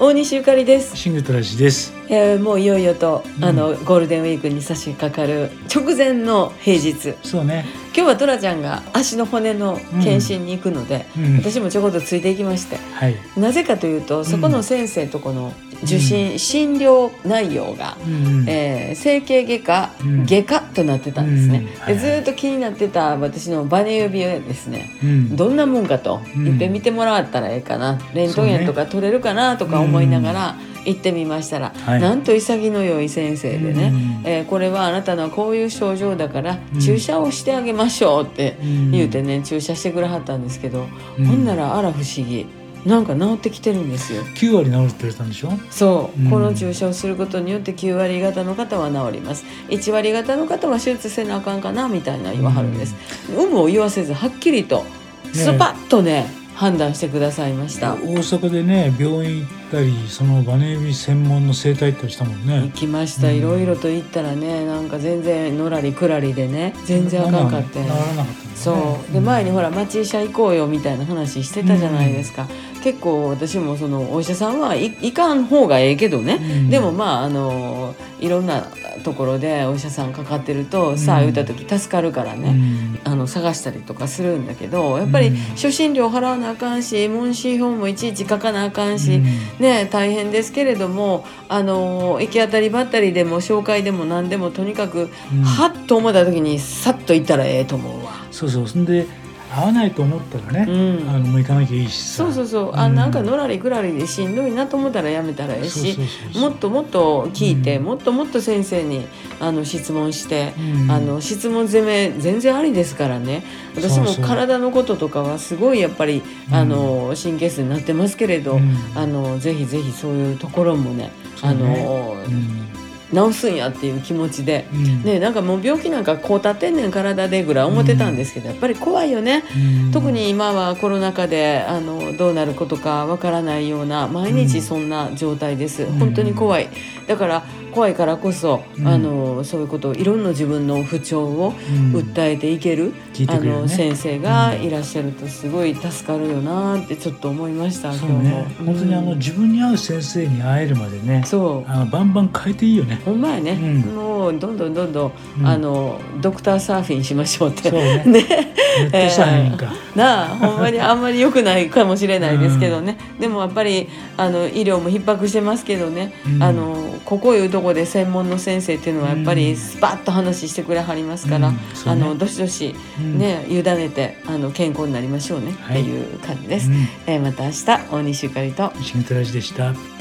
大西ゆかりです、シングトラジです。えーもういよいよと、うんあのゴールデンウィークに差し掛かる直前の平日そうね。今日はトラちゃんが足の骨の検診に行くので、うん。私もちょこっとついていきましてはい。なぜかというとそこの先生とこの受診、診療内容が、うん。えー整形外科、うん。外科となってたんですね、でずーっと気になってた私のバネ指輪ですね。うん。どんなもんかと、うん。いっぺん見てもらったらええかな。レントゲンとか取れるかなとか思いながら行ってみましたら、はい。なんと潔の良い先生でね、うん。えーこれはあなたのこういう症状だからうん。注射をしてあげましょうってうん。言うてね注射してくれはったんですけど、うん。ほんならあら不思議なんか治ってきてるんですよ。9割治るって言われたんでしょ？そう、うん。この注射をすることによって9割方の方は治ります。1割方の方は手術せなあかんかなみたいな言わはるんです、有無を言わせずはっきりとスパッとね判断してくださいました。大阪でね、病院行ったり、そのバネ指専門の整体行ったりしたもん行ね。きました。うん。いろいろと言ったらねなんか全然のらりくらりでね全然あかんかって治らなかった。ね。そう。で前にほら町医者行こうよみたいな話してたじゃないですか、結構私もそのお医者さんはい行かん方がええけどね、うん。でもまああのいろんなところでお医者さんかかってると、んさあ言った時助かるからうね、ん。あの探したりとかするんだけどやっぱりうん初診料払わなあかんし問診票もいちいち書かなあかんし、うん。ね大変ですけれどもあの行き当たりばったりでも紹介でも何でもとにかく、うん。はっと思った時にさっと行ったらええと思うわ。そうそう。そんで、合わないと思ったらね、うん。あの、もう行かなきゃいいしさ。そうそうそう。あうん。なんかのらりくらりでしんどいなと思ったらやめたらええしもっともっと聞いて、うん。もっともっと先生にあの質問して、うん。あの質問攻め全然ありですからね。私も体のこととかはすごいやっぱりうん。あの神経質になってますけれど、うん。あのぜひぜひそういうところもね。あのうん治すんやっていう気持ちで。うん。ね、なんかもう病気なんかこうたってんねん体でぐらい思ってたんですけど、やっぱり怖いよね。うん。特に今はコロナ禍であのどうなることかわからないような毎日そんな状態です、うん。本当に怖い。だから怖いからこそ、うん。あのそういうことをいろんな自分の不調をうん。訴えていける、あ聞いてくれるね。の先生がいらっしゃるとすごい助かるよなってちょっと思いました、そう今日も。ね。本当にあのうん。自分に合う先生に会えるまでね。そう。あのバンバン変えていいよね。ほんまやね、うん。もうどんどんどんどん、うん。あのドクターサーフィンしましょうって。そうね。ね。ネットサーフィンか。なあほんまに あんまり良くないかもしれないですけどね、でもやっぱりあの医療も逼迫してますけどね、うん。あのここいうとこで専門の先生っていうのはやっぱうん。りスパッと話してくれはりますから、うん。ね。あのどしどしうん。ね、委ねてあの健康になりましょうね、はいっていう感じです、うん。えーまた明日大西ゆかりと。シングトラジでした。